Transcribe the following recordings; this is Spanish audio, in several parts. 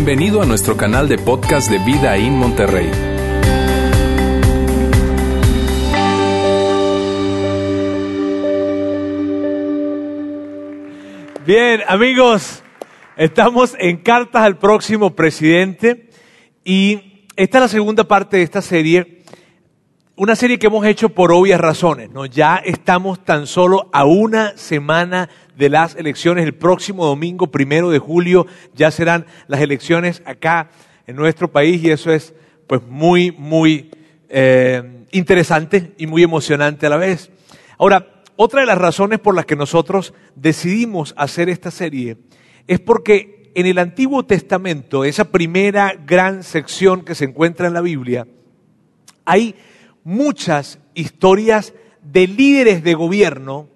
Bienvenido a nuestro canal de podcast de Vida en Monterrey. Bien, amigos, estamos en cartas al próximo presidente y esta es la segunda parte de esta serie, una serie que hemos hecho por obvias razones, ¿no? Ya estamos tan solo a una semana de las elecciones, el próximo domingo, primero de julio, ya serán las elecciones acá en nuestro país y eso es pues muy, muy eh, interesante y muy emocionante a la vez. Ahora, otra de las razones por las que nosotros decidimos hacer esta serie es porque en el Antiguo Testamento, esa primera gran sección que se encuentra en la Biblia, hay muchas historias de líderes de gobierno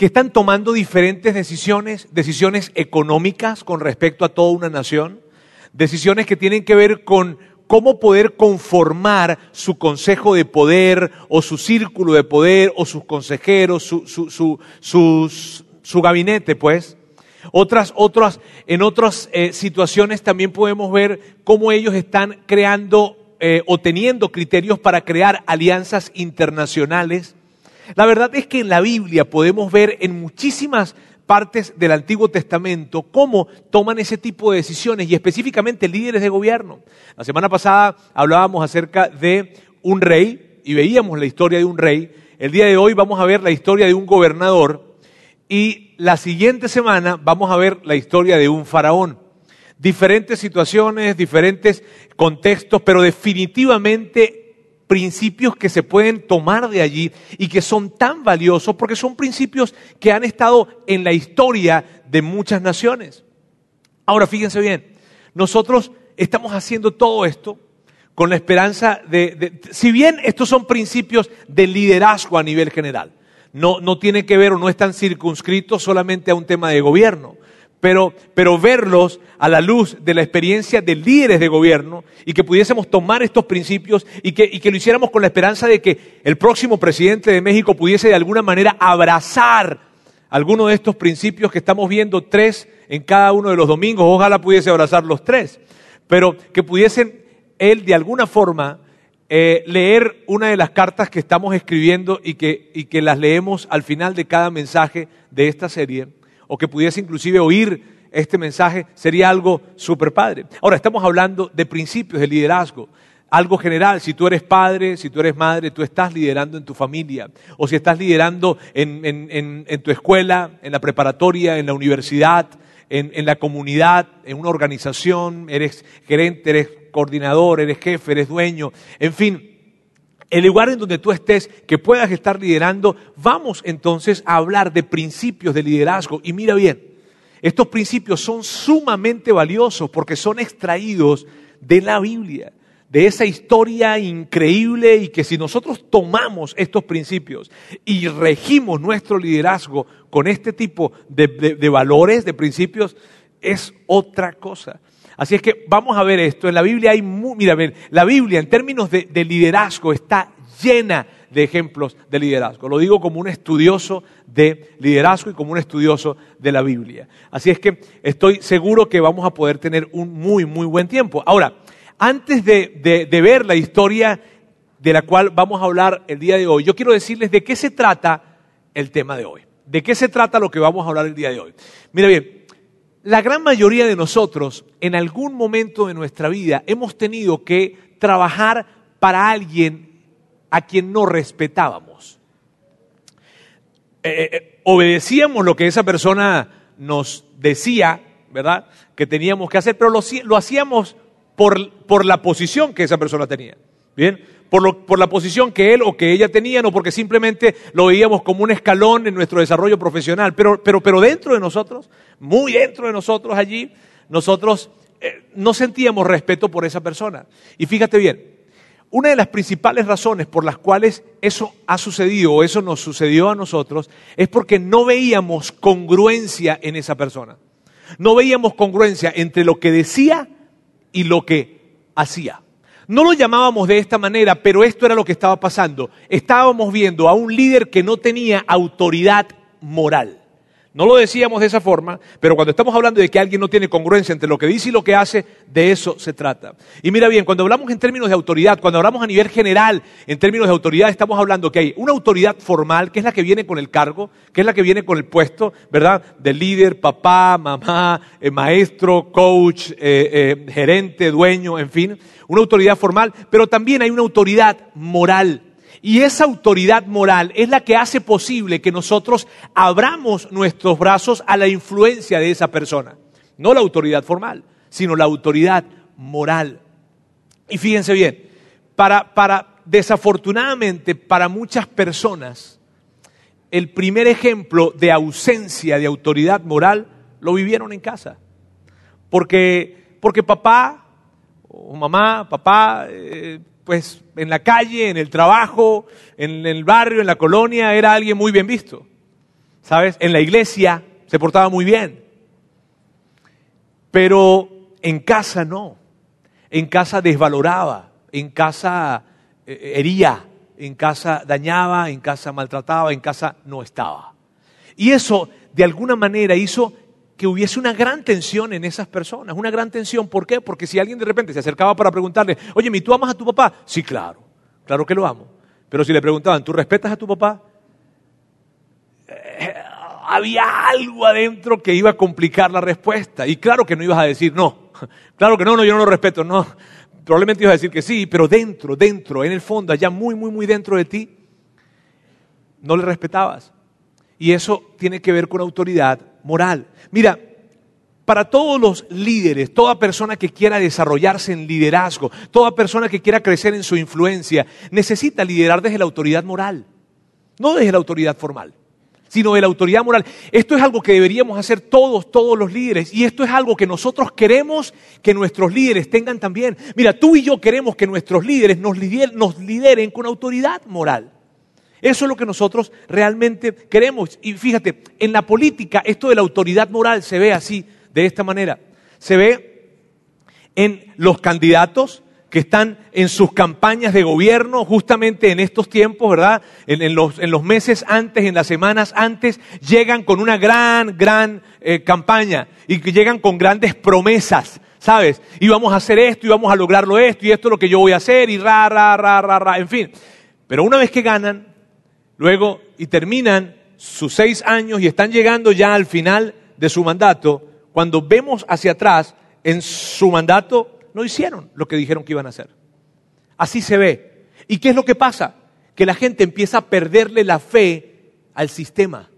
que están tomando diferentes decisiones, decisiones económicas con respecto a toda una nación, decisiones que tienen que ver con cómo poder conformar su consejo de poder o su círculo de poder o sus consejeros, su, su, gabinete, pues. Otras, otras, en otras eh, situaciones también podemos ver cómo ellos están creando eh, o teniendo criterios para crear alianzas internacionales. La verdad es que en la Biblia podemos ver en muchísimas partes del Antiguo Testamento cómo toman ese tipo de decisiones y específicamente líderes de gobierno. La semana pasada hablábamos acerca de un rey y veíamos la historia de un rey. El día de hoy vamos a ver la historia de un gobernador y la siguiente semana vamos a ver la historia de un faraón diferentes situaciones, diferentes contextos, pero definitivamente principios que se pueden tomar de allí y que son tan valiosos porque son principios que han estado en la historia de muchas naciones. Ahora, fíjense bien, nosotros estamos haciendo todo esto con la esperanza de, si bien estos son principios de liderazgo a nivel general, no, no tiene que ver o no están circunscritos solamente a un tema de gobierno, pero, pero verlos a la luz de la experiencia de líderes de gobierno y que pudiésemos tomar estos principios y que, y que lo hiciéramos con la esperanza de que el próximo presidente de México pudiese de alguna manera abrazar algunos de estos principios que estamos viendo tres en cada uno de los domingos, ojalá pudiese abrazar los tres, pero que pudiesen él de alguna forma eh, leer una de las cartas que estamos escribiendo y que, y que las leemos al final de cada mensaje de esta serie o que pudiese inclusive oír este mensaje, sería algo súper padre. Ahora, estamos hablando de principios de liderazgo, algo general. Si tú eres padre, si tú eres madre, tú estás liderando en tu familia, o si estás liderando en, tu escuela, en la preparatoria, en la universidad, en, la comunidad, en una organización, eres gerente, eres coordinador, eres jefe, eres dueño, en fin, el lugar en donde tú estés, que puedas estar liderando, vamos entonces a hablar de principios de liderazgo. Y mira bien, estos principios son sumamente valiosos porque son extraídos de la Biblia, de esa historia increíble y que si nosotros tomamos estos principios y regimos nuestro liderazgo con este tipo de, valores, de principios, es otra cosa. Así es que vamos a ver esto. En la Biblia hay, mira, la Biblia en términos de, liderazgo está llena de ejemplos de liderazgo. Lo digo como un estudioso de liderazgo y como un estudioso de la Biblia. Así es que estoy seguro que vamos a poder tener un muy, muy buen tiempo. Ahora, antes de, de ver la historia de la cual vamos a hablar el día de hoy, yo quiero decirles de qué se trata el tema de hoy. ¿De qué se trata lo que vamos a hablar el día de hoy? Mira bien, la gran mayoría de nosotros, en algún momento de nuestra vida, hemos tenido que trabajar para alguien a quien no respetábamos. Eh, eh, eh, obedecíamos lo que esa persona nos decía, ¿verdad? Que teníamos que hacer, pero lo, hacíamos por, por la posición que esa persona tenía. Bien, por, la posición que él o que ella tenían o porque simplemente lo veíamos como un escalón en nuestro desarrollo profesional. Pero, pero, pero dentro de nosotros, muy dentro de nosotros allí, nosotros eh, no sentíamos respeto por esa persona. Y fíjate bien, una de las principales razones por las cuales eso ha sucedido o eso nos sucedió a nosotros es porque no veíamos congruencia en esa persona. No veíamos congruencia entre lo que decía y lo que hacía. No lo llamábamos de esta manera, pero esto era lo que estaba pasando. Estábamos viendo a un líder que no tenía autoridad moral. No lo decíamos de esa forma, pero cuando estamos hablando de que alguien no tiene congruencia entre lo que dice y lo que hace, de eso se trata. Y mira bien, cuando hablamos en términos de autoridad, cuando hablamos a nivel general en términos de autoridad, estamos hablando que hay una autoridad formal, que es la que viene con el cargo, que es la que viene con el puesto, ¿verdad? De líder, papá, mamá, eh, maestro, coach, eh, eh, gerente, dueño, en fin. Una autoridad formal, pero también hay una autoridad moral. Y esa autoridad moral es la que hace posible que nosotros abramos nuestros brazos a la influencia de esa persona. No la autoridad formal, sino la autoridad moral. Y fíjense bien, para, para desafortunadamente para muchas personas, el primer ejemplo de ausencia de autoridad moral lo vivieron en casa. Porque, porque papá o mamá, papá, eh, pues en la calle, en el trabajo, en el barrio, en la colonia, era alguien muy bien visto. ¿Sabes? En la iglesia se portaba muy bien. Pero en casa no. En casa desvaloraba, en casa eh, hería, en casa dañaba, en casa maltrataba, en casa no estaba. Y eso de alguna manera hizo que hubiese una gran tensión en esas personas, una gran tensión. ¿Por qué? Porque si alguien de repente se acercaba para preguntarle, oye, ¿tú amas a tu papá? Sí, claro, claro que lo amo. Pero si le preguntaban, ¿tú respetas a tu papá? Eh, había algo adentro que iba a complicar la respuesta. Y claro que no ibas a decir no. Claro que no, no, yo no lo respeto, no. Probablemente ibas a decir que sí, pero dentro, dentro, en el fondo, allá muy, muy, muy dentro de ti, no le respetabas. Y eso tiene que ver con autoridad moral. Mira, para todos los líderes, toda persona que quiera desarrollarse en liderazgo, toda persona que quiera crecer en su influencia, necesita liderar desde la autoridad moral, no desde la autoridad formal, sino de la autoridad moral. Esto es algo que deberíamos hacer todos, todos los líderes, y esto es algo que nosotros queremos que nuestros líderes tengan también. Mira, tú y yo queremos que nuestros líderes nos lideren, con autoridad moral. Eso es lo que nosotros realmente queremos. Y fíjate, en la política esto de la autoridad moral se ve así, de esta manera. Se ve en los candidatos que están en sus campañas de gobierno justamente en estos tiempos, ¿verdad? En, los, meses antes, en las semanas antes, llegan con una gran, gran eh, campaña y que llegan con grandes promesas, ¿sabes? Y vamos a hacer esto y vamos a lograrlo esto y esto es lo que yo voy a hacer y ra, ra, ra, ra, ra, en fin. Pero una vez que ganan, luego y terminan sus seis años y están llegando ya al final de su mandato, cuando vemos hacia atrás, en su mandato no hicieron lo que dijeron que iban a hacer. Así se ve. ¿Y qué es lo que pasa? Que la gente empieza a perderle la fe al sistema.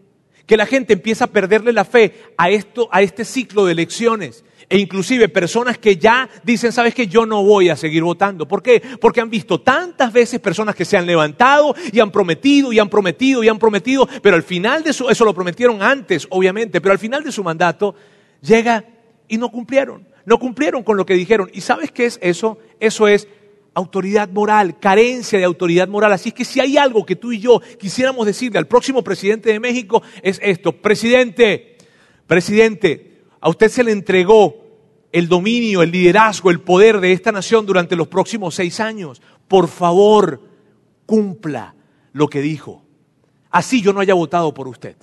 Que la gente empieza a perderle la fe a esto, a este ciclo de elecciones. E inclusive personas que ya dicen, sabes que yo no voy a seguir votando. ¿Por qué? Porque han visto tantas veces personas que se han levantado y han prometido y han prometido y han prometido, pero al final de su, eso lo prometieron antes, obviamente, pero al final de su mandato llega y no cumplieron. No cumplieron con lo que dijeron. ¿Y sabes qué es eso? Eso es autoridad moral, carencia de autoridad moral. Así es que si hay algo que tú y yo quisiéramos decirle al próximo presidente de México es esto, presidente, presidente, a usted se le entregó el dominio, el liderazgo, el poder de esta nación durante los próximos seis años. Por favor, cumpla lo que dijo. Así yo no haya votado por usted.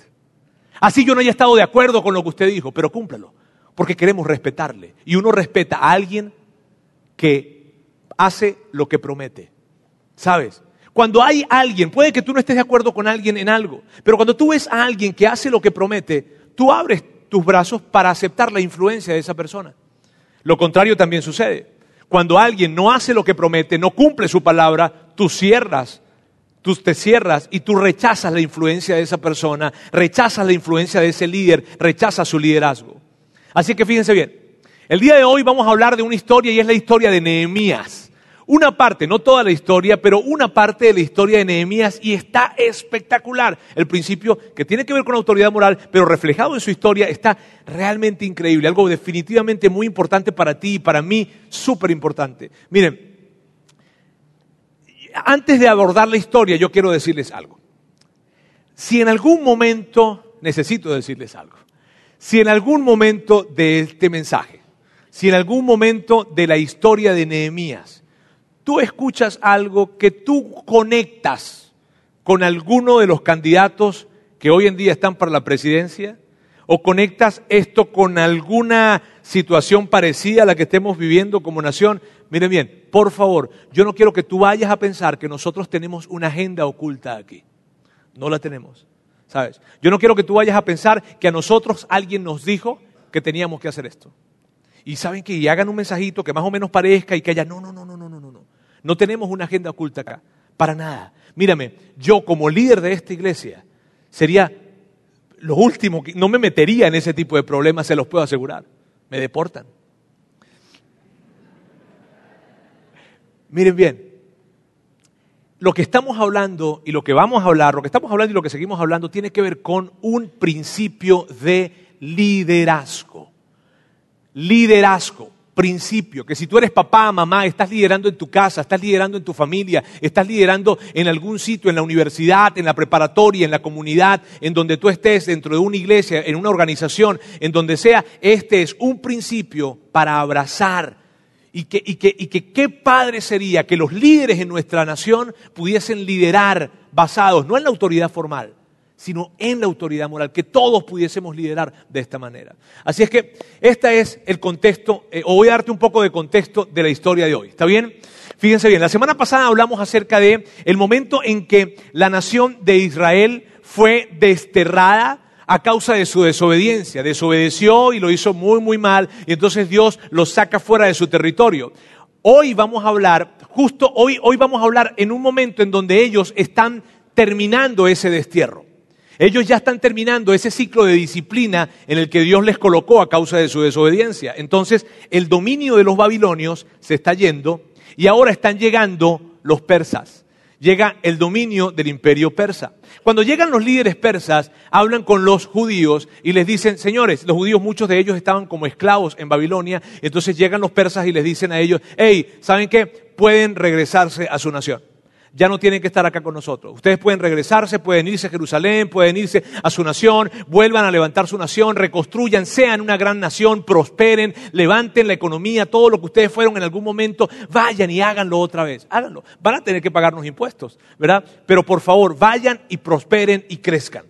Así yo no haya estado de acuerdo con lo que usted dijo, pero cúmplalo. Porque queremos respetarle. Y uno respeta a alguien que hace lo que promete. ¿Sabes? Cuando hay alguien, puede que tú no estés de acuerdo con alguien en algo, pero cuando tú ves a alguien que hace lo que promete, tú abres tus brazos para aceptar la influencia de esa persona. Lo contrario también sucede. Cuando alguien no hace lo que promete, no cumple su palabra, tú cierras, tú te cierras y tú rechazas la influencia de esa persona, rechazas la influencia de ese líder, rechazas su liderazgo. Así que fíjense bien, el día de hoy vamos a hablar de una historia y es la historia de Nehemías una parte, no toda la historia, pero una parte de la historia de Nehemías y está espectacular. El principio que tiene que ver con autoridad moral, pero reflejado en su historia, está realmente increíble, algo definitivamente muy importante para ti y para mí, súper importante. Miren, antes de abordar la historia, yo quiero decirles algo. Si en algún momento, necesito decirles algo, si en algún momento de este mensaje, si en algún momento de la historia de Nehemías, tú escuchas algo que tú conectas con alguno de los candidatos que hoy en día están para la presidencia, o conectas esto con alguna situación parecida a la que estemos viviendo como nación, miren bien, por favor, yo no quiero que tú vayas a pensar que nosotros tenemos una agenda oculta aquí. No la tenemos, ¿sabes? Yo no quiero que tú vayas a pensar que a nosotros alguien nos dijo que teníamos que hacer esto. Y saben que y hagan un mensajito que más o menos parezca y que haya, no, no, no, no, no, no, tenemos una agenda oculta acá, para nada. Mírame, yo como líder de esta iglesia sería lo último, no me metería en ese tipo de problemas, se los puedo asegurar. Me deportan. Miren bien, lo que estamos hablando y lo que vamos a hablar, lo que estamos hablando y lo que seguimos hablando tiene que ver con un principio de liderazgo. Liderazgo principio, que si tú eres papá, mamá, estás liderando en tu casa, estás liderando en tu familia, estás liderando en algún sitio, en la universidad, en la preparatoria, en la comunidad, en donde tú estés, dentro de una iglesia, en una organización, en donde sea, este es un principio para abrazar. Y que, y que, qué padre sería que los líderes en nuestra nación pudiesen liderar basados no en la autoridad formal, sino en la autoridad moral, que todos pudiésemos liderar de esta manera. Así es que este es el contexto, eh, o voy a darte un poco de contexto de la historia de hoy. ¿Está bien? Fíjense bien, la semana pasada hablamos acerca de el momento en que la nación de Israel fue desterrada a causa de su desobediencia. Desobedeció y lo hizo muy, muy mal, y entonces Dios los saca fuera de su territorio. Hoy vamos a hablar, justo hoy, hoy vamos a hablar en un momento en donde ellos están terminando ese destierro. Ellos ya están terminando ese ciclo de disciplina en el que Dios les colocó a causa de su desobediencia. Entonces, el dominio de los babilonios se está yendo y ahora están llegando los persas. Llega el dominio del imperio persa. Cuando llegan los líderes persas, hablan con los judíos y les dicen, señores, los judíos, muchos de ellos estaban como esclavos en Babilonia, entonces llegan los persas y les dicen a ellos, hey, ¿saben qué? Pueden regresarse a su nación ya no tienen que estar acá con nosotros. Ustedes pueden regresarse, pueden irse a Jerusalén, pueden irse a su nación, vuelvan a levantar su nación, reconstruyan, sean una gran nación, prosperen, levanten la economía, todo lo que ustedes fueron en algún momento, vayan y háganlo otra vez, háganlo. Van a tener que pagarnos impuestos, ¿verdad? Pero por favor, vayan y prosperen y crezcan.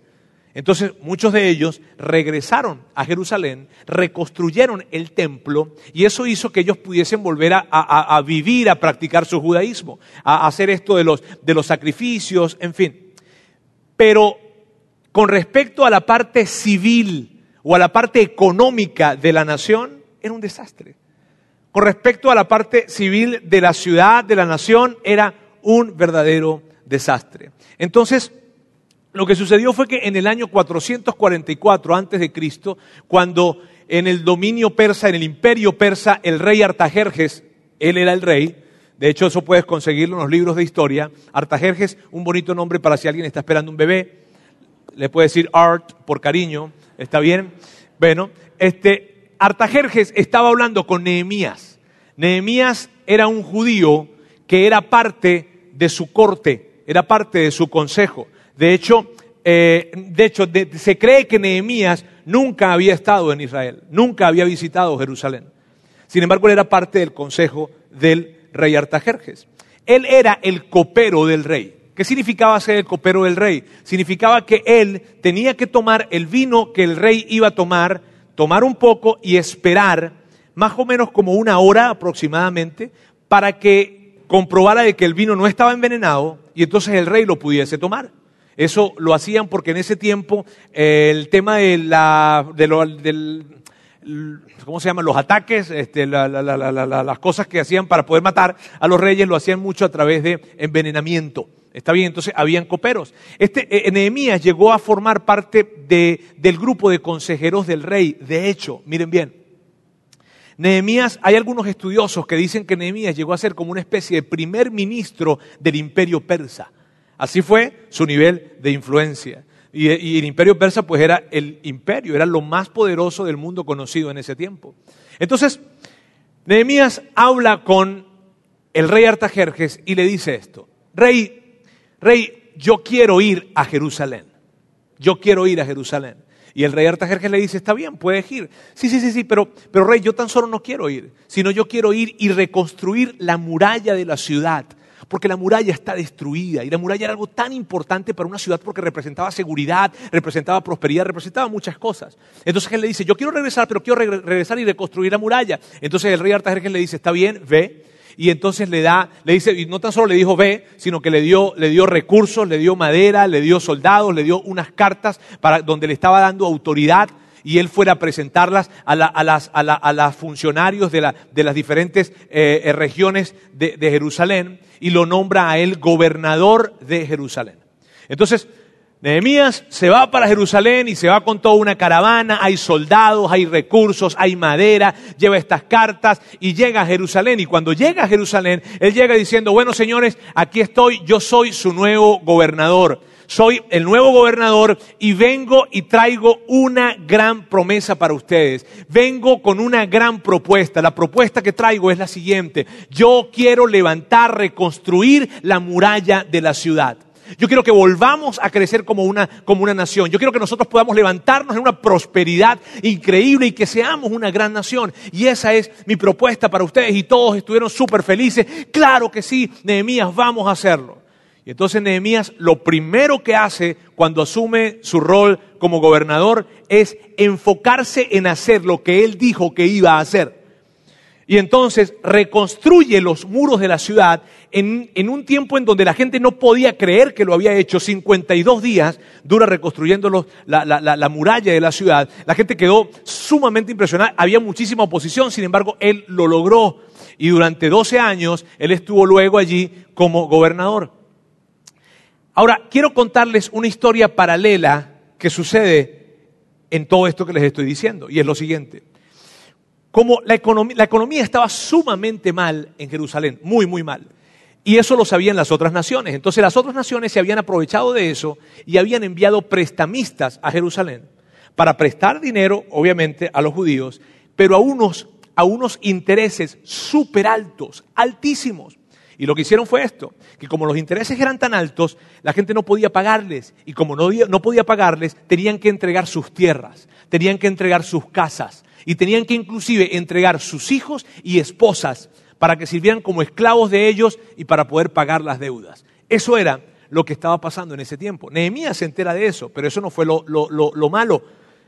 Entonces muchos de ellos regresaron a Jerusalén, reconstruyeron el templo y eso hizo que ellos pudiesen volver a, vivir, a practicar su judaísmo, a hacer esto de los, de los sacrificios, en fin. Pero con respecto a la parte civil o a la parte económica de la nación, era un desastre. Con respecto a la parte civil de la ciudad, de la nación, era un verdadero desastre. Entonces, lo que sucedió fue que en el año 444 antes de Cristo, cuando en el dominio persa, en el imperio persa, el rey Artajerjes, él era el rey, de hecho eso puedes conseguirlo en los libros de historia, Artajerjes, un bonito nombre para si alguien está esperando un bebé, le puede decir Art por cariño, ¿está bien? Bueno, este, Artajerjes estaba hablando con Nehemías. Nehemías era un judío que era parte de su corte, era parte de su consejo. De hecho, eh, de hecho se cree que Nehemías nunca había estado en Israel, nunca había visitado Jerusalén. Sin embargo, él era parte del consejo del rey Artajerjes. Él era el copero del rey. ¿Qué significaba ser el copero del rey? Significaba que él tenía que tomar el vino que el rey iba a tomar, tomar un poco y esperar más o menos como una hora aproximadamente para que comprobara de que el vino no estaba envenenado y entonces el rey lo pudiese tomar. Eso lo hacían porque en ese tiempo eh, el tema de la, de lo, del, ¿cómo se llaman? Los ataques, este, las cosas que hacían para poder matar a los reyes lo hacían mucho a través de envenenamiento. Está bien, entonces habían coperos. Este, eh, Nehemías llegó a formar parte de, del grupo de consejeros del rey. De hecho, miren bien, Nehemías, hay algunos estudiosos que dicen que Nehemías llegó a ser como una especie de primer ministro del imperio persa. Así fue su nivel de influencia. Y, el imperio persa pues era el imperio, era lo más poderoso del mundo conocido en ese tiempo. Entonces, Nehemías habla con el rey Artajerjes y le dice esto, rey, rey, yo quiero ir a Jerusalén, yo quiero ir a Jerusalén. Y el rey Artajerjes le dice, está bien, puedes ir. Sí, sí, sí, sí, pero, pero rey, yo tan solo no quiero ir, sino yo quiero ir y reconstruir la muralla de la ciudad porque la muralla está destruida y la muralla era algo tan importante para una ciudad porque representaba seguridad, representaba prosperidad, representaba muchas cosas. Entonces él le dice, yo quiero regresar, pero quiero regresar y reconstruir la muralla. Entonces el rey Artajerjes le dice, está bien, ve. Y entonces le da, le dice, y no tan solo le dijo ve, sino que le dio, le dio recursos, le dio madera, le dio soldados, le dio unas cartas para donde le estaba dando autoridad y él fuera a presentarlas a, las, funcionarios de, las diferentes eh, eh, regiones de, Jerusalén y lo nombra a él gobernador de Jerusalén. Entonces, Nehemías se va para Jerusalén y se va con toda una caravana, hay soldados, hay recursos, hay madera, lleva estas cartas y llega a Jerusalén. Y cuando llega a Jerusalén, él llega diciendo, bueno señores, aquí estoy, yo soy su nuevo gobernador soy el nuevo gobernador y vengo y traigo una gran promesa para ustedes. Vengo con una gran propuesta. La propuesta que traigo es la siguiente. Yo quiero levantar, reconstruir la muralla de la ciudad. Yo quiero que volvamos a crecer como una, como una nación. Yo quiero que nosotros podamos levantarnos en una prosperidad increíble y que seamos una gran nación. Y esa es mi propuesta para ustedes. Y todos estuvieron súper felices. Claro que sí, Nehemías, vamos a hacerlo. Y entonces Nehemías lo primero que hace cuando asume su rol como gobernador es enfocarse en hacer lo que él dijo que iba a hacer. Y entonces reconstruye los muros de la ciudad en, un tiempo en donde la gente no podía creer que lo había hecho. 52 días dura reconstruyendo la, la muralla de la ciudad. La gente quedó sumamente impresionada. Había muchísima oposición, sin embargo, él lo logró. Y durante 12 años él estuvo luego allí como gobernador. Ahora, quiero contarles una historia paralela que sucede en todo esto que les estoy diciendo, y es lo siguiente. Como la economía, estaba sumamente mal en Jerusalén, muy, muy mal. Y eso lo sabían las otras naciones. Entonces las otras naciones se habían aprovechado de eso y habían enviado prestamistas a Jerusalén para prestar dinero, obviamente, a los judíos, pero a unos, a unos intereses súper altos, altísimos. Y lo que hicieron fue esto, que como los intereses eran tan altos, la gente no podía pagarles. Y como no, no podía pagarles, tenían que entregar sus tierras, tenían que entregar sus casas y tenían que inclusive entregar sus hijos y esposas para que sirvieran como esclavos de ellos y para poder pagar las deudas. Eso era lo que estaba pasando en ese tiempo. Nehemías se entera de eso, pero eso no fue lo, lo malo.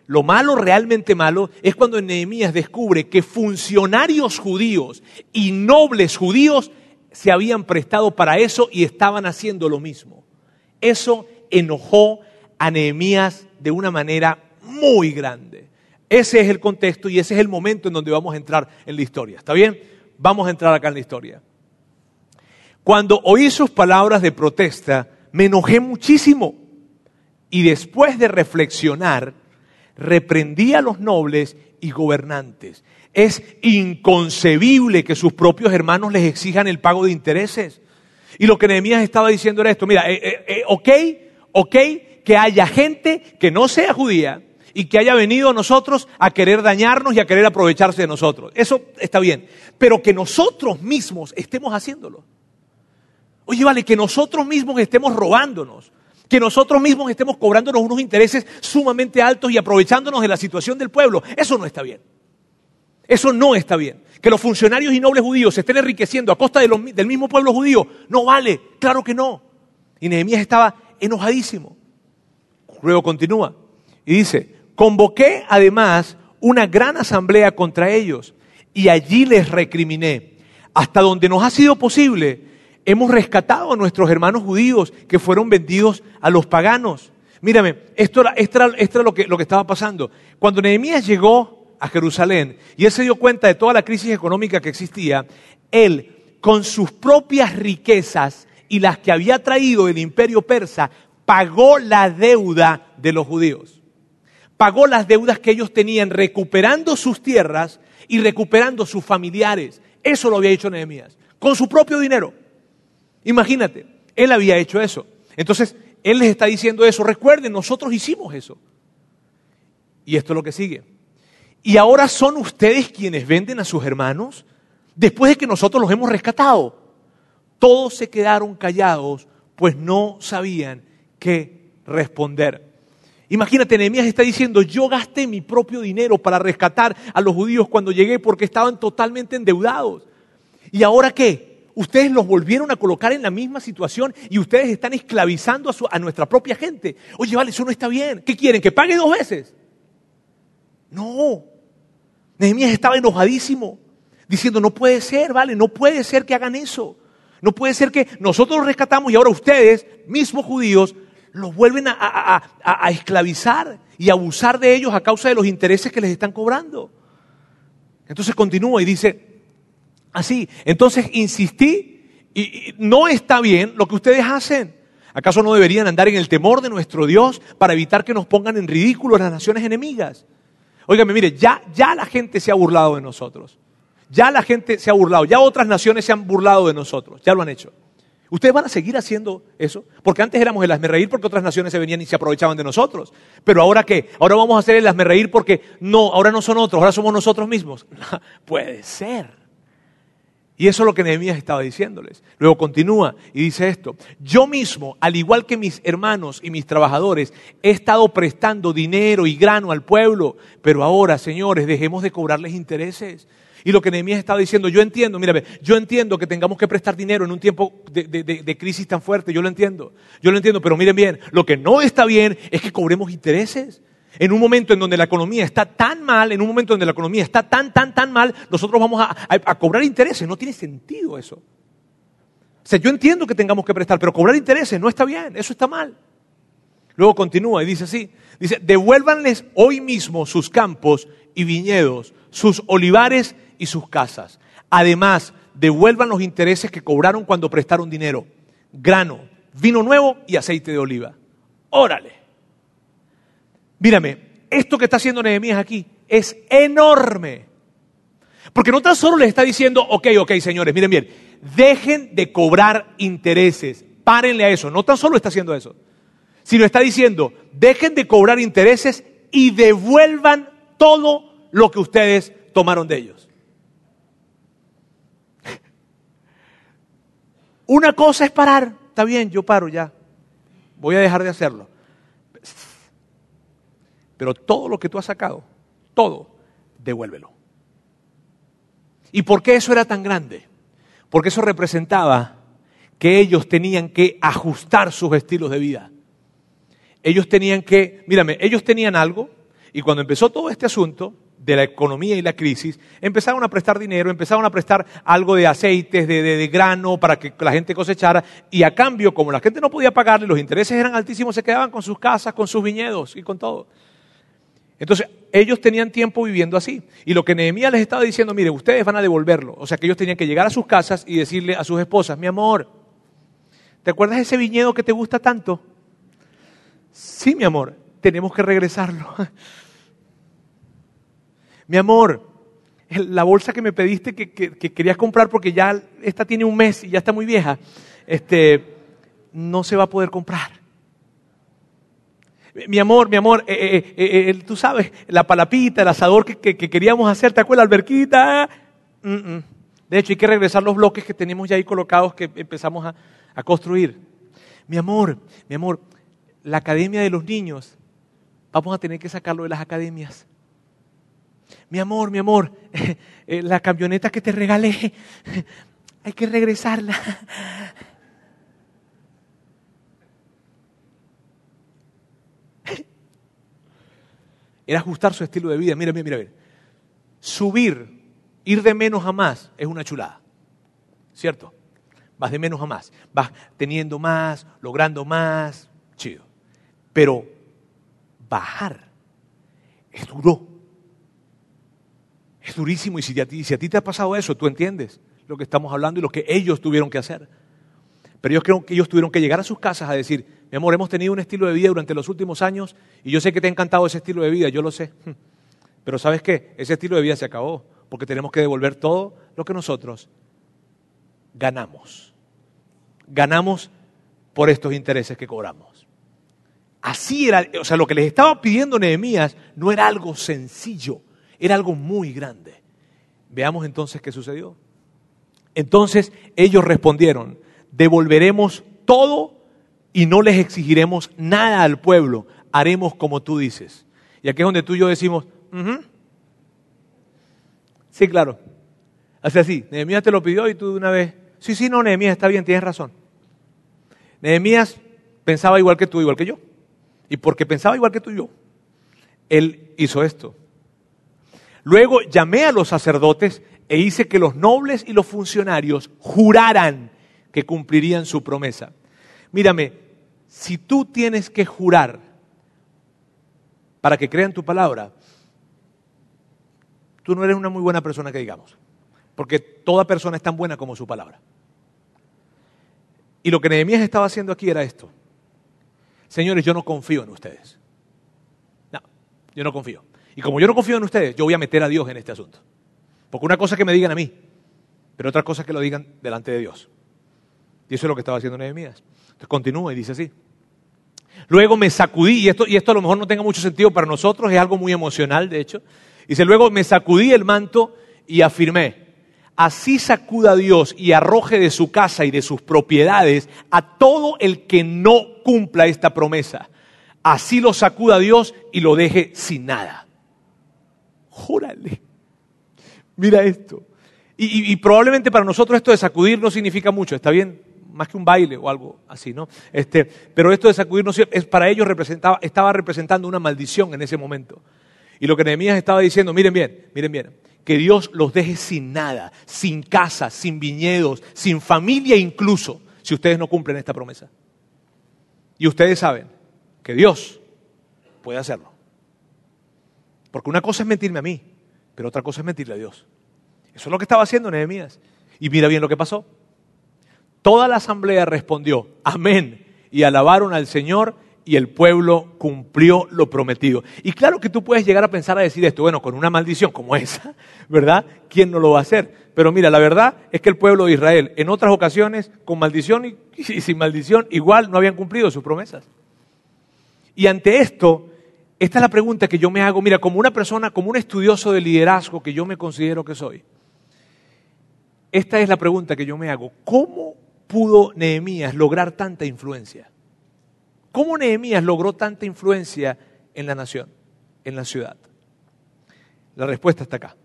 Lo malo, realmente malo, es cuando Nehemías descubre que funcionarios judíos y nobles judíos se habían prestado para eso y estaban haciendo lo mismo. Eso enojó a Nehemías de una manera muy grande. Ese es el contexto y ese es el momento en donde vamos a entrar en la historia. ¿Está bien? Vamos a entrar acá en la historia. Cuando oí sus palabras de protesta, me enojé muchísimo y después de reflexionar, reprendí a los nobles y gobernantes es inconcebible que sus propios hermanos les exijan el pago de intereses. Y lo que Nehemías estaba diciendo era esto, mira, eh, eh, eh, ok, ok, que haya gente que no sea judía y que haya venido a nosotros a querer dañarnos y a querer aprovecharse de nosotros. Eso está bien, pero que nosotros mismos estemos haciéndolo. Oye, vale, que nosotros mismos estemos robándonos, que nosotros mismos estemos cobrándonos unos intereses sumamente altos y aprovechándonos de la situación del pueblo, eso no está bien. Eso no está bien. Que los funcionarios y nobles judíos se estén enriqueciendo a costa del mismo pueblo judío, no vale, claro que no. Y Nehemías estaba enojadísimo. Luego continúa y dice, convoqué además una gran asamblea contra ellos y allí les recriminé. Hasta donde nos ha sido posible, hemos rescatado a nuestros hermanos judíos que fueron vendidos a los paganos. Mírame, esto era, lo, que, lo que estaba pasando. Cuando Nehemías llegó a Jerusalén y él se dio cuenta de toda la crisis económica que existía, él con sus propias riquezas y las que había traído el imperio persa, pagó la deuda de los judíos. Pagó las deudas que ellos tenían recuperando sus tierras y recuperando sus familiares. Eso lo había hecho Nehemías, con su propio dinero. Imagínate, él había hecho eso. Entonces, él les está diciendo eso. Recuerden, nosotros hicimos eso. Y esto es lo que sigue. ¿Y ahora son ustedes quienes venden a sus hermanos? Después de que nosotros los hemos rescatado. Todos se quedaron callados, pues no sabían qué responder. Imagínate, Nehemías está diciendo, yo gasté mi propio dinero para rescatar a los judíos cuando llegué porque estaban totalmente endeudados. ¿Y ahora qué? ustedes los volvieron a colocar en la misma situación y ustedes están esclavizando a, a nuestra propia gente. Oye, vale, eso no está bien. ¿Qué quieren? ¿Que pague dos veces? No. Nehemías estaba enojadísimo, diciendo, no puede ser, vale, no puede ser que hagan eso. No puede ser que nosotros los rescatamos y ahora ustedes, mismos judíos, los vuelven a, a- esclavizar y abusar de ellos a causa de los intereses que les están cobrando. Entonces continúa y dice, así, entonces insistí y, y no está bien lo que ustedes hacen. ¿Acaso no deberían andar en el temor de nuestro Dios para evitar que nos pongan en ridículo las naciones enemigas? Óigame, mire, ya, ya la gente se ha burlado de nosotros. Ya la gente se ha burlado, ya otras naciones se han burlado de nosotros, ya lo han hecho. ¿Ustedes van a seguir haciendo eso? Porque antes éramos el reír porque otras naciones se venían y se aprovechaban de nosotros. Pero ahora qué? Ahora vamos a hacer el reír porque no, ahora no son otros, ahora somos nosotros mismos. Puede ser. Y eso es lo que Nehemías estaba diciéndoles. Luego continúa y dice esto, yo mismo, al igual que mis hermanos y mis trabajadores, he estado prestando dinero y grano al pueblo, pero ahora, señores, dejemos de cobrarles intereses. Y lo que Nehemías estaba diciendo, yo entiendo, mírame, yo entiendo que tengamos que prestar dinero en un tiempo de, de- crisis tan fuerte, yo lo entiendo, yo lo entiendo, pero miren bien, lo que no está bien es que cobremos intereses. En un momento en donde la economía está tan mal, en un momento en donde la economía está tan, tan, tan mal, nosotros vamos a cobrar intereses. No tiene sentido eso. O sea, yo entiendo que tengamos que prestar, pero cobrar intereses no está bien, eso está mal. Luego continúa y dice así, dice, devuélvanles hoy mismo sus campos y viñedos, sus olivares y sus casas. Además, devuelvan los intereses que cobraron cuando prestaron dinero, grano, vino nuevo y aceite de oliva. Órale. Mírame, esto que está haciendo Nehemías aquí es enorme. Porque no tan solo les está diciendo, ok, ok, señores, miren bien, dejen de cobrar intereses, párenle a eso. No tan solo está haciendo eso, sino está diciendo, dejen de cobrar intereses y devuelvan todo lo que ustedes tomaron de ellos. Una cosa es parar, está bien, yo paro ya, voy a dejar de hacerlo. Pero todo lo que tú has sacado, todo, devuélvelo. ¿Y por qué eso era tan grande? Porque eso representaba que ellos tenían que ajustar sus estilos de vida. Ellos tenían que, mírame, ellos tenían algo y cuando empezó todo este asunto de la economía y la crisis, empezaron a prestar dinero, empezaron a prestar algo de aceites, de, de- de grano para que la gente cosechara y a cambio, como la gente no podía pagarle, los intereses eran altísimos, se quedaban con sus casas, con sus viñedos y con todo. Entonces, ellos tenían tiempo viviendo así. Y lo que Nehemías les estaba diciendo, mire, ustedes van a devolverlo. O sea, que ellos tenían que llegar a sus casas y decirle a sus esposas, mi amor, ¿te acuerdas de ese viñedo que te gusta tanto? Sí, mi amor, tenemos que regresarlo. mi amor, la bolsa que me pediste que querías comprar porque ya esta tiene un mes y ya está muy vieja, este, no se va a poder comprar. Mi amor, mi amor, eh, eh, eh, tú sabes, la palapita, el asador que, que- que queríamos hacer, ¿te acuerdas, alberquita? De hecho, hay que regresar los bloques que tenemos ya ahí colocados que empezamos a, a construir. Mi amor, mi amor, la academia de los niños, vamos a tener que sacarlo de las academias. Mi amor, mi amor, la camioneta que te regalé, hay que regresarla. Era ajustar su estilo de vida. Mira, mira, mira. Subir, ir de menos a más es una chulada. ¿Cierto? Vas de menos a más. Vas teniendo más, logrando más. Chido. Pero bajar es duro. Es durísimo. Y si a, ti, si a ti te ha pasado eso, tú entiendes lo que estamos hablando y lo que ellos tuvieron que hacer. Pero yo creo que ellos tuvieron que llegar a sus casas a decir, mi amor, hemos tenido un estilo de vida durante los últimos años y yo sé que te ha encantado ese estilo de vida, yo lo sé. Pero ¿sabes qué? Ese estilo de vida se acabó porque tenemos que devolver todo lo que nosotros ganamos. Ganamos por estos intereses que cobramos. Así era, o sea, lo que les estaba pidiendo Nehemías no era algo sencillo, era algo muy grande. Veamos entonces qué sucedió. Entonces ellos respondieron, devolveremos todo y no les exigiremos nada al pueblo, haremos como tú dices. Y aquí es donde tú y yo decimos, sí, claro. Así así, Nehemías te lo pidió y tú de una vez, Sí, sí, no, Nehemías está bien, tienes razón. Nehemías pensaba igual que tú, igual que yo. Y porque pensaba igual que tú y yo, él hizo esto. Luego llamé a los sacerdotes e hice que los nobles y los funcionarios juraran que cumplirían su promesa. Mírame, si tú tienes que jurar para que crean tu palabra, tú no eres una muy buena persona que digamos, porque toda persona es tan buena como su palabra. Y lo que Nehemías estaba haciendo aquí era esto. Señores, yo no confío en ustedes. No, yo no confío. Y como yo no confío en ustedes, yo voy a meter a Dios en este asunto. Porque una cosa es que me digan a mí, pero otra cosa es que lo digan delante de Dios. Y eso es lo que estaba haciendo Nehemías. Entonces continúa y dice así. Luego me sacudí, y esto, y esto a lo mejor no tenga mucho sentido para nosotros, es algo muy emocional, de hecho. Dice, luego me sacudí el manto y afirmé, así sacuda Dios y arroje de su casa y de sus propiedades a todo el que no cumpla esta promesa. Así lo sacuda Dios y lo deje sin nada. Júrale. Mira esto. Y, probablemente para nosotros esto de sacudir no significa mucho, ¿está bien? Más que un baile o algo así, ¿no? Este, pero esto de sacudir es, para ellos representaba, estaba representando una maldición en ese momento. Y lo que Nehemías estaba diciendo, miren bien, miren bien, que Dios los deje sin nada, sin casa, sin viñedos, sin familia incluso, si ustedes no cumplen esta promesa. Y ustedes saben que Dios puede hacerlo. Porque una cosa es mentirme a mí, pero otra cosa es mentirle a Dios. Eso es lo que estaba haciendo Nehemías. Y mira bien lo que pasó. Toda la asamblea respondió, amén, y alabaron al Señor y el pueblo cumplió lo prometido. Y claro que tú puedes llegar a pensar a decir esto, bueno, con una maldición como esa, ¿verdad? ¿Quién no lo va a hacer? Pero mira, la verdad es que el pueblo de Israel en otras ocasiones, con maldición y, sin maldición, igual no habían cumplido sus promesas. Y ante esto, esta es la pregunta que yo me hago, mira, como una persona, como un estudioso de liderazgo que yo me considero que soy. Esta es la pregunta que yo me hago. ¿Cómo pudo Nehemías lograr tanta influencia? ¿Cómo Nehemías logró tanta influencia en la nación, en la ciudad? La respuesta está acá.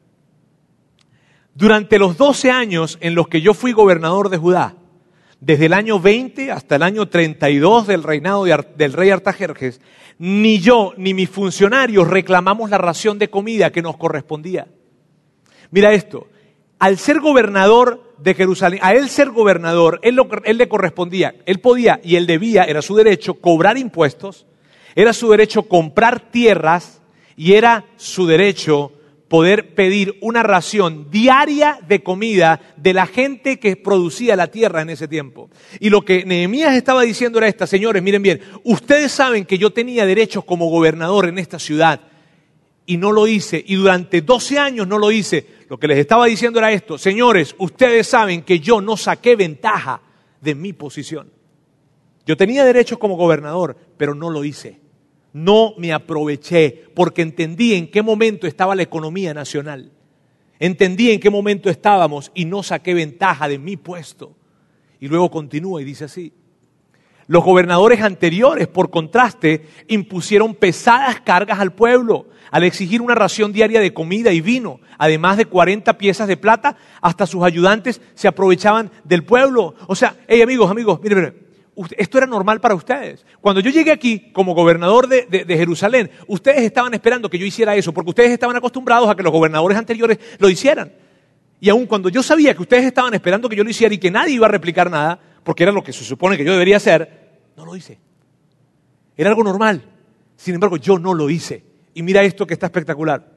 Durante los 12 años en los que yo fui gobernador de Judá, desde el año 20 hasta el año 32 del reinado del rey Artajerjes, ni yo ni mis funcionarios reclamamos la ración de comida que nos correspondía. Mira esto, al ser gobernador de Jerusalén, a él ser gobernador, él, le correspondía, él podía y él debía, era su derecho, cobrar impuestos, era su derecho comprar tierras y era su derecho poder pedir una ración diaria de comida de la gente que producía la tierra en ese tiempo. Y lo que Nehemías estaba diciendo era esta, señores, miren bien, ustedes saben que yo tenía derechos como gobernador en esta ciudad y no lo hice, y durante 12 años no lo hice. Lo que les estaba diciendo era esto, señores, ustedes saben que yo no saqué ventaja de mi posición. Yo tenía derechos como gobernador, pero no lo hice. No me aproveché porque entendí en qué momento estaba la economía nacional. Entendí en qué momento estábamos y no saqué ventaja de mi puesto. Y luego continúa y dice así. Los gobernadores anteriores, por contraste, impusieron pesadas cargas al pueblo al exigir una ración diaria de comida y vino, además de 40 piezas de plata, hasta sus ayudantes se aprovechaban del pueblo. O sea, hey amigos, amigos, miren, esto era normal para ustedes. Cuando yo llegué aquí como gobernador de, de, Jerusalén, ustedes estaban esperando que yo hiciera eso, porque ustedes estaban acostumbrados a que los gobernadores anteriores lo hicieran. Y aun cuando yo sabía que ustedes estaban esperando que yo lo hiciera y que nadie iba a replicar nada, porque era lo que se supone que yo debería hacer, no lo hice. Era algo normal. Sin embargo, yo no lo hice. Y mira esto que está espectacular.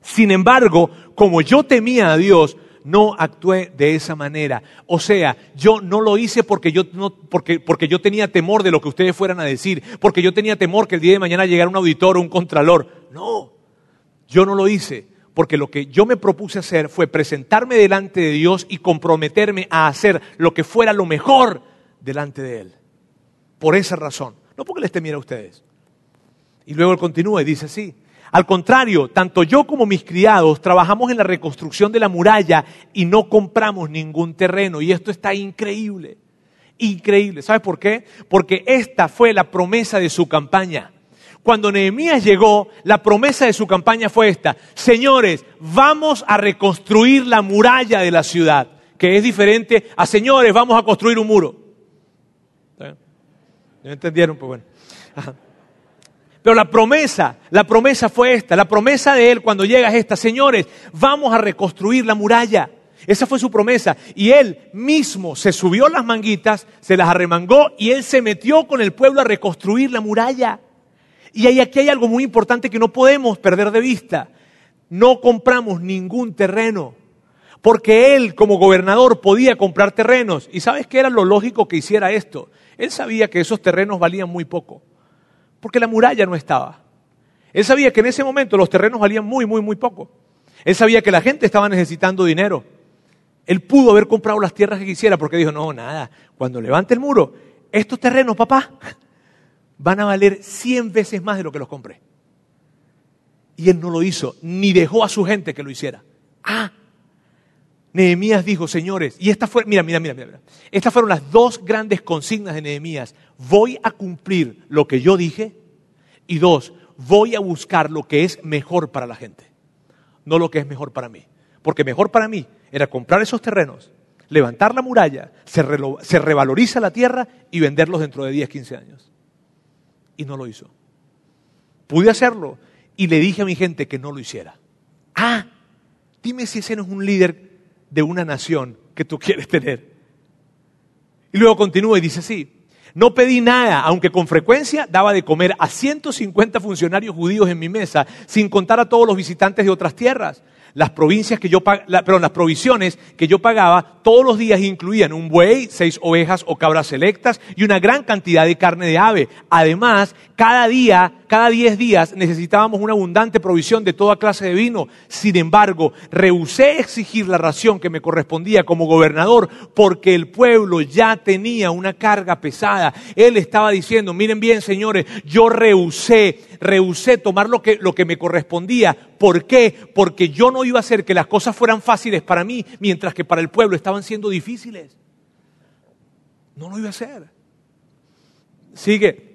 Sin embargo, como yo temía a Dios, no actué de esa manera. O sea, yo no lo hice porque yo, no, porque, porque yo tenía temor de lo que ustedes fueran a decir, porque yo tenía temor que el día de mañana llegara un auditor o un contralor. No, yo no lo hice porque lo que yo me propuse hacer fue presentarme delante de Dios y comprometerme a hacer lo que fuera lo mejor delante de Él. Por esa razón, no porque les temiera a ustedes. Y luego él continúa y dice así. Al contrario, tanto yo como mis criados trabajamos en la reconstrucción de la muralla y no compramos ningún terreno. Y esto está increíble. Increíble. ¿Sabes por qué? Porque esta fue la promesa de su campaña. Cuando Nehemías llegó, la promesa de su campaña fue esta. Señores, vamos a reconstruir la muralla de la ciudad que es diferente a señores, vamos a construir un muro. ¿No entendieron? Pues bueno. Pero la promesa, la promesa fue esta, la promesa de él cuando llega es esta, señores, vamos a reconstruir la muralla. Esa fue su promesa. Y él mismo se subió las manguitas, se las arremangó y él se metió con el pueblo a reconstruir la muralla. Y aquí hay algo muy importante que no podemos perder de vista. No compramos ningún terreno. Porque él como gobernador podía comprar terrenos. ¿Y sabes qué era lo lógico que hiciera esto? Él sabía que esos terrenos valían muy poco. Porque la muralla no estaba. Él sabía que en ese momento los terrenos valían muy, muy, muy poco. Él sabía que la gente estaba necesitando dinero. Él pudo haber comprado las tierras que quisiera porque dijo, no, nada, cuando levante el muro, estos terrenos, papá, van a valer 100 veces más de lo que los compré. Y él no lo hizo, ni dejó a su gente que lo hiciera. Ah, Nehemías dijo, señores, y esta fue, mira, mira, mira, mira, estas fueron las dos grandes consignas de Nehemías. Voy a cumplir lo que yo dije y dos, voy a buscar lo que es mejor para la gente, no lo que es mejor para mí. Porque mejor para mí era comprar esos terrenos, levantar la muralla, se, revaloriza la tierra y venderlos dentro de 10, 15 años. Y no lo hizo. Pude hacerlo y le dije a mi gente que no lo hiciera. Ah, dime si ese no es un líder de una nación que tú quieres tener. Y luego continúa y dice así, no pedí nada, aunque con frecuencia daba de comer a 150 funcionarios judíos en mi mesa, sin contar a todos los visitantes de otras tierras. Las provincias que yo perdón, las provisiones que yo pagaba todos los días incluían un buey, seis ovejas o cabras selectas y una gran cantidad de carne de ave. Además, cada día, cada diez días necesitábamos una abundante provisión de toda clase de vino. Sin embargo, rehusé exigir la ración que me correspondía como gobernador porque el pueblo ya tenía una carga pesada. Él estaba diciendo, miren bien señores, yo rehusé, rehusé tomar lo que, lo que me correspondía. ¿Por qué? Porque yo no iba a hacer que las cosas fueran fáciles para mí mientras que para el pueblo estaban siendo difíciles. No lo iba a hacer. Sigue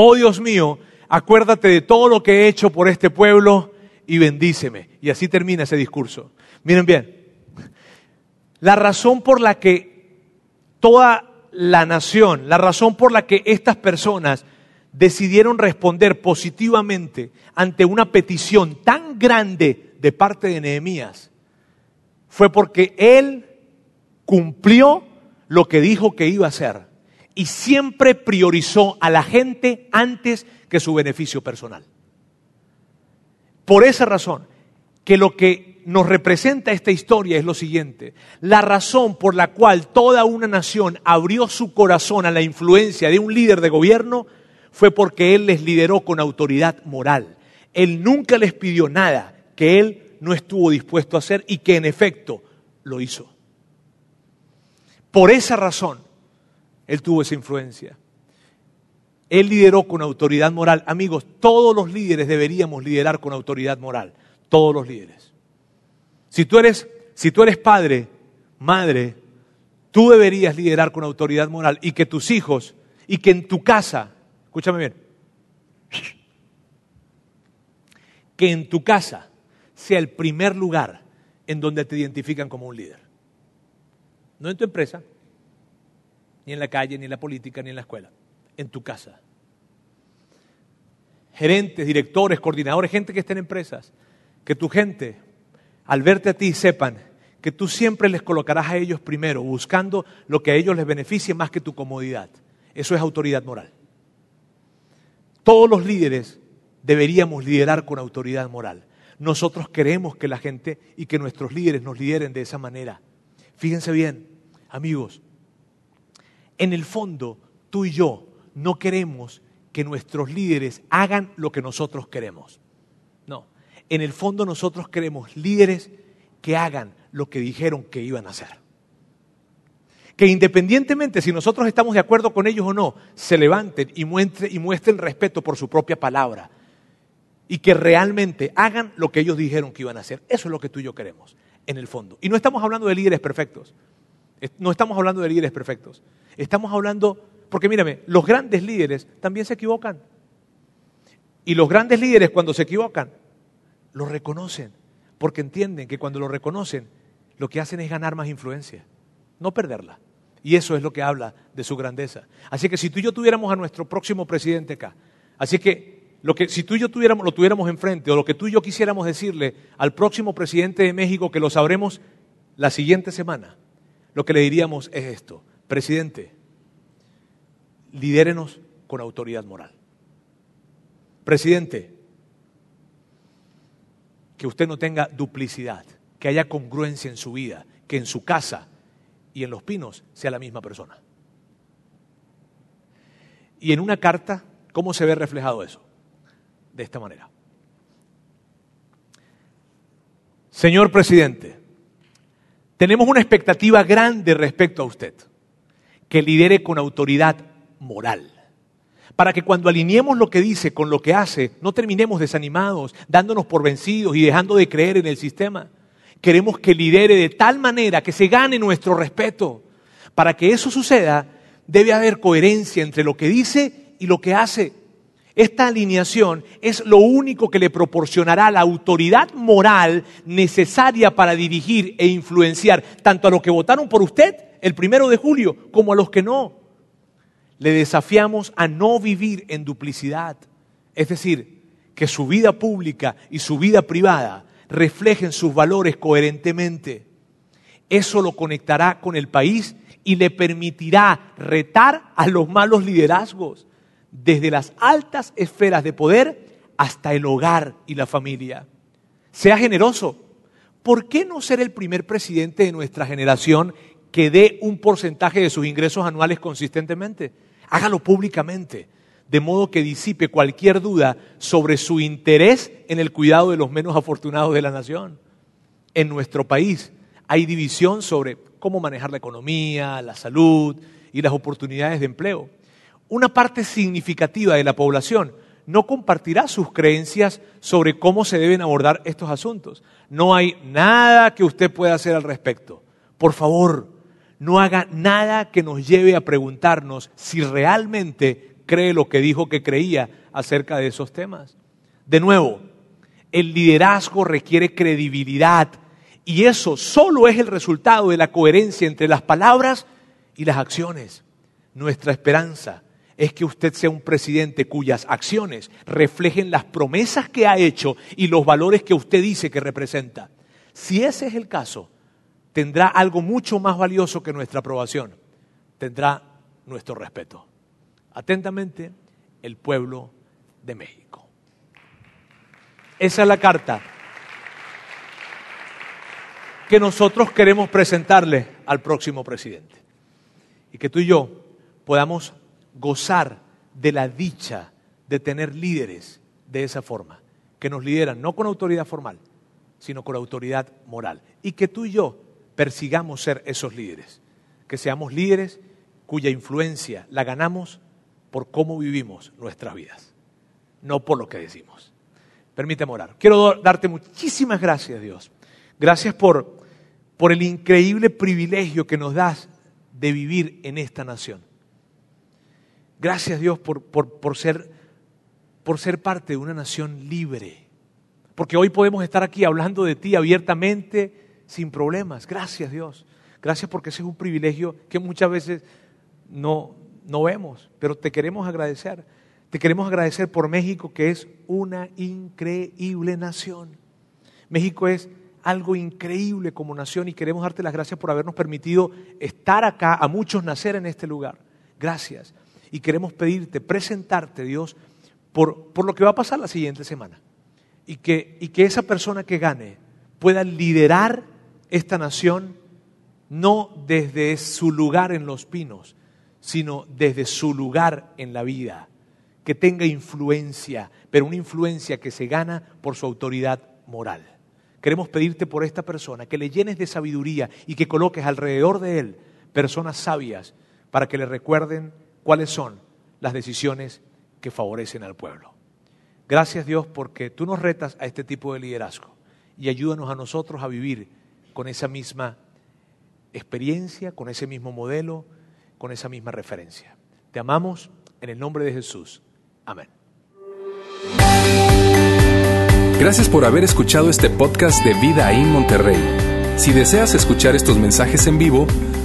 oh Dios mío, acuérdate de todo lo que he hecho por este pueblo y bendíceme. Y así termina ese discurso. Miren bien, la razón por la que toda la nación, la razón por la que estas personas decidieron responder positivamente ante una petición tan grande de parte de Nehemías, fue porque él cumplió lo que dijo que iba a hacer y siempre priorizó a la gente antes que su beneficio personal. Por esa razón, que lo que nos representa esta historia es lo siguiente, la razón por la cual toda una nación abrió su corazón a la influencia de un líder de gobierno fue porque él les lideró con autoridad moral. Él nunca les pidió nada que él no estuvo dispuesto a hacer y que en efecto lo hizo. Por esa razón, él tuvo esa influencia. Él lideró con autoridad moral. Amigos, todos los líderes deberíamos liderar con autoridad moral. Todos los líderes. Si tú eres, si tú eres padre, madre, tú deberías liderar con autoridad moral y que tus hijos y que en tu casa, escúchame bien, que en tu casa sea el primer lugar en donde te identifican como un líder. No en tu empresa, ni en la calle, ni en la política, ni en la escuela, en tu casa. Gerentes, directores, coordinadores, gente que esté en empresas, que tu gente, al verte a ti, sepan que tú siempre les colocarás a ellos primero, buscando lo que a ellos les beneficie más que tu comodidad. Eso es autoridad moral. Todos los líderes deberíamos liderar con autoridad moral. Nosotros queremos que la gente y que nuestros líderes nos lideren de esa manera. Fíjense bien, amigos, en el fondo, tú y yo no queremos que nuestros líderes hagan lo que nosotros queremos. No, en el fondo nosotros queremos líderes que hagan lo que dijeron que iban a hacer. Que independientemente si nosotros estamos de acuerdo con ellos o no, se levanten y muestren, respeto por su propia palabra. Y que realmente hagan lo que ellos dijeron que iban a hacer. Eso es lo que tú y yo queremos, en el fondo. Y no estamos hablando de líderes perfectos. No estamos hablando de líderes perfectos. Estamos hablando, porque mírame, los grandes líderes también se equivocan. Y los grandes líderes cuando se equivocan, lo reconocen, porque entienden que cuando lo reconocen, lo que hacen es ganar más influencia, no perderla. Y eso es lo que habla de su grandeza. Así que si tú y yo tuviéramos a nuestro próximo presidente acá, así que, lo que si tú y yo tuviéramos, lo tuviéramos enfrente, o lo que tú y yo quisiéramos decirle al próximo presidente de México, que lo sabremos la siguiente semana, lo que le diríamos es esto, presidente, lidérenos con autoridad moral. Presidente, que usted no tenga duplicidad, que haya congruencia en su vida, que en su casa y en los pinos sea la misma persona. Y en una carta, ¿cómo se ve reflejado eso? De esta manera. Señor presidente, tenemos una expectativa grande respecto a usted, que lidere con autoridad moral para que cuando alineemos lo que dice con lo que hace, no terminemos desanimados, dándonos por vencidos y dejando de creer en el sistema. Queremos que lidere de tal manera que se gane nuestro respeto. Para que eso suceda, debe haber coherencia entre lo que dice y lo que hace. Esta alineación es lo único que le proporcionará la autoridad moral necesaria para dirigir e influenciar tanto a los que votaron por usted el primero de julio como a los que no le desafiamos a no vivir en duplicidad. Es decir, que su vida pública y su vida privada reflejen sus valores coherentemente. Eso lo conectará con el país y le permitirá retar a los malos liderazgos, desde las altas esferas de poder hasta el hogar y la familia. Sea generoso. ¿Por qué no ser el primer presidente de nuestra generación que dé un porcentaje de sus ingresos anuales consistentemente? Hágalo públicamente, de modo que disipe cualquier duda sobre su interés en el cuidado de los menos afortunados de la nación. En nuestro país hay división sobre cómo manejar la economía, la salud y las oportunidades de empleo. Una parte significativa de la población no compartirá sus creencias sobre cómo se deben abordar estos asuntos. No hay nada que usted pueda hacer al respecto. Por favor, no haga nada que nos lleve a preguntarnos si realmente cree lo que dijo que creía acerca de esos temas. De nuevo, el liderazgo requiere credibilidad y eso solo es el resultado de la coherencia entre las palabras y las acciones. Nuestra esperanza es que usted sea un presidente cuyas acciones reflejen las promesas que ha hecho y los valores que usted dice que representa. Si ese es el caso, tendrá algo mucho más valioso que nuestra aprobación. Tendrá nuestro respeto. Atentamente, el pueblo de México. Esa es la carta que nosotros queremos presentarle al próximo presidente. Y que tú y yo podamos gozar de la dicha de tener líderes de esa forma, que nos lideran no con autoridad formal, sino con autoridad moral. Y que tú y yo persigamos ser esos líderes, que seamos líderes cuya influencia la ganamos por cómo vivimos nuestras vidas, no por lo que decimos. Permíteme orar. Quiero darte muchísimas gracias, Dios. Gracias por, por el increíble privilegio que nos das de vivir en esta nación. Gracias, Dios, por, por, ser, por ser parte de una nación libre. Porque hoy podemos estar aquí hablando de ti abiertamente, sin problemas. Gracias Dios. Gracias porque ese es un privilegio que muchas veces no, no vemos, pero te queremos agradecer. Te queremos agradecer por México, que es una increíble nación. México es algo increíble como nación y queremos darte las gracias por habernos permitido estar acá, a muchos nacer en este lugar. Gracias. Y queremos pedirte, presentarte, Dios, por, por lo que va a pasar la siguiente semana. Y que, y que esa persona que gane pueda liderar esta nación no desde su lugar en los pinos, sino desde su lugar en la vida, que tenga influencia, pero una influencia que se gana por su autoridad moral. Queremos pedirte por esta persona que le llenes de sabiduría y que coloques alrededor de él personas sabias para que le recuerden cuáles son las decisiones que favorecen al pueblo. Gracias Dios porque tú nos retas a este tipo de liderazgo y ayúdanos a nosotros a vivir con esa misma experiencia, con ese mismo modelo, con esa misma referencia. Te amamos en el nombre de Jesús. Amén. Gracias por haber escuchado este podcast de Vida en Monterrey. Si deseas escuchar estos mensajes en vivo,